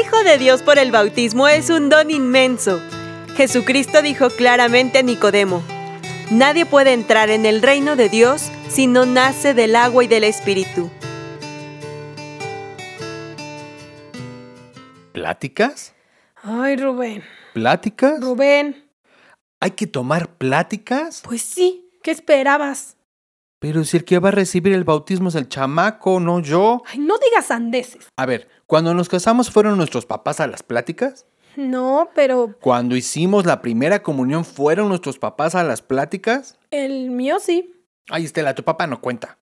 hijo de Dios por el bautismo es un don inmenso. Jesucristo dijo claramente a Nicodemo, Nadie puede entrar en el reino de Dios si no nace del agua y del Espíritu. ¿Pláticas? Ay, Rubén. ¿Pláticas? Rubén. ¿Hay que tomar pláticas? Pues sí, ¿qué esperabas? Pero si el que va a recibir el bautismo es el chamaco, no yo. Ay, no digas andeses. A ver, cuando nos casamos fueron nuestros papás a las pláticas. No, pero Cuando hicimos la primera comunión fueron nuestros papás a las pláticas. el mío sí. Ay, Estela, tu papá no cuenta.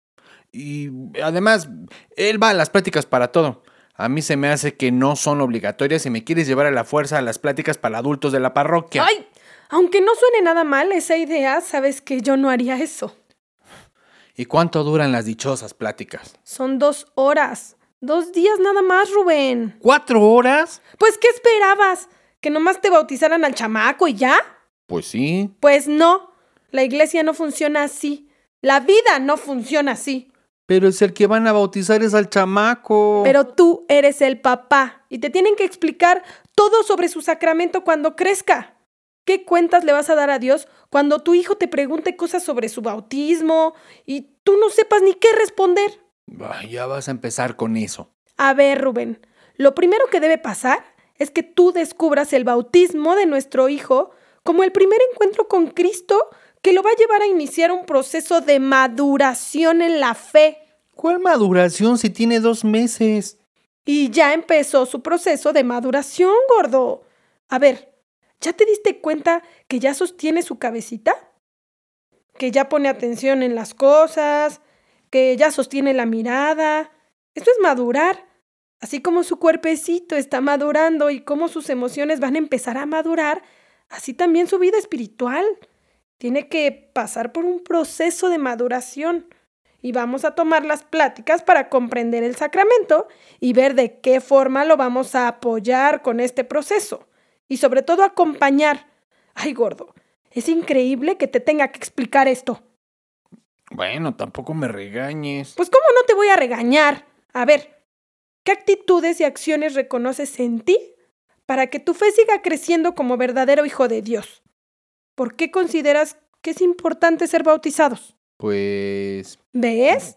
Y además, él va a las pláticas para todo. A mí se me hace que no son obligatorias y me quieres llevar a la fuerza a las pláticas para adultos de la parroquia. Ay, aunque no suene nada mal esa idea, sabes que yo no haría eso. ¿Y cuánto duran las dichosas pláticas? Son dos horas. Dos días nada más, Rubén. ¿Cuatro horas? Pues, ¿qué esperabas? ¿Que nomás te bautizaran al chamaco y ya? Pues sí. Pues no. La iglesia no funciona así. La vida no funciona así. Pero es el que van a bautizar es al chamaco. Pero tú eres el papá y te tienen que explicar todo sobre su sacramento cuando crezca. ¿Qué cuentas le vas a dar a Dios cuando tu hijo te pregunte cosas sobre su bautismo y tú no sepas ni qué responder? Ay, ya vas a empezar con eso. A ver, Rubén, lo primero que debe pasar es que tú descubras el bautismo de nuestro hijo como el primer encuentro con Cristo que lo va a llevar a iniciar un proceso de maduración en la fe. ¿Cuál maduración si tiene dos meses? Y ya empezó su proceso de maduración, gordo. A ver, ¿ya te diste cuenta que ya sostiene su cabecita? Que ya pone atención en las cosas, que ya sostiene la mirada. Esto es madurar. Así como su cuerpecito está madurando y como sus emociones van a empezar a madurar, así también su vida espiritual. Tiene que pasar por un proceso de maduración. Y vamos a tomar las pláticas para comprender el sacramento y ver de qué forma lo vamos a apoyar con este proceso. Y sobre todo acompañar. Ay, gordo, es increíble que te tenga que explicar esto. Bueno, tampoco me regañes. Pues ¿cómo no te voy a regañar? A ver, ¿qué actitudes y acciones reconoces en ti para que tu fe siga creciendo como verdadero hijo de Dios? ¿Por qué consideras que es importante ser bautizados? Pues... ¿Ves?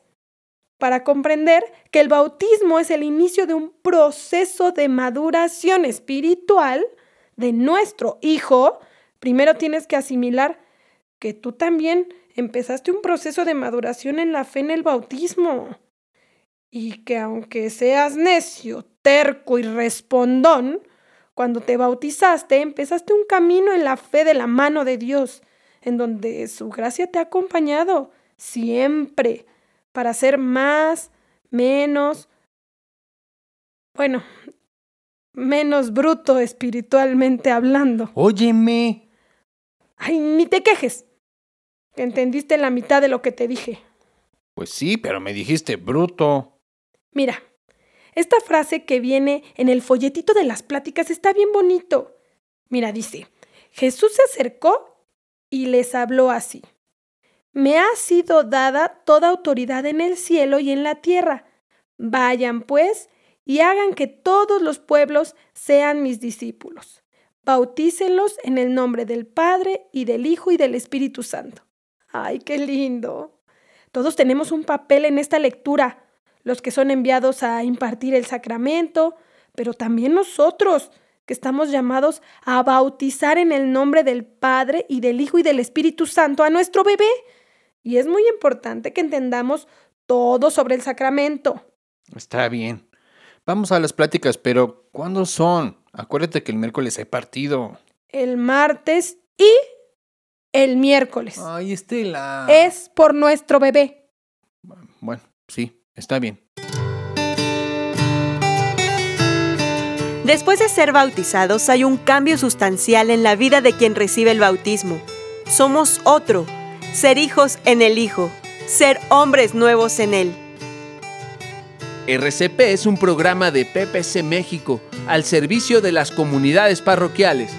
Para comprender que el bautismo es el inicio de un proceso de maduración espiritual de nuestro hijo, primero tienes que asimilar que tú también empezaste un proceso de maduración en la fe en el bautismo. Y que aunque seas necio, terco y respondón, cuando te bautizaste empezaste un camino en la fe de la mano de Dios, en donde su gracia te ha acompañado siempre para ser más, menos, bueno, menos bruto espiritualmente hablando. Óyeme. Ay, ni te quejes. Que entendiste la mitad de lo que te dije. Pues sí, pero me dijiste bruto. Mira, esta frase que viene en el folletito de las pláticas está bien bonito. Mira, dice, Jesús se acercó y les habló así. Me ha sido dada toda autoridad en el cielo y en la tierra. Vayan, pues, y hagan que todos los pueblos sean mis discípulos. Bautícenlos en el nombre del Padre y del Hijo y del Espíritu Santo. ¡Ay, qué lindo! Todos tenemos un papel en esta lectura, los que son enviados a impartir el sacramento, pero también nosotros, que estamos llamados a bautizar en el nombre del Padre y del Hijo y del Espíritu Santo a nuestro bebé. Y es muy importante que entendamos todo sobre el sacramento. Está bien. Vamos a las pláticas, pero ¿cuándo son? Acuérdate que el miércoles hay partido. El martes y el miércoles. Ay, Estela. Es por nuestro bebé. Bueno, sí, está bien. Después de ser bautizados hay un cambio sustancial en la vida de quien recibe el bautismo. Somos otro, ser hijos en el Hijo, ser hombres nuevos en Él. RCP es un programa de PPC México al servicio de las comunidades parroquiales.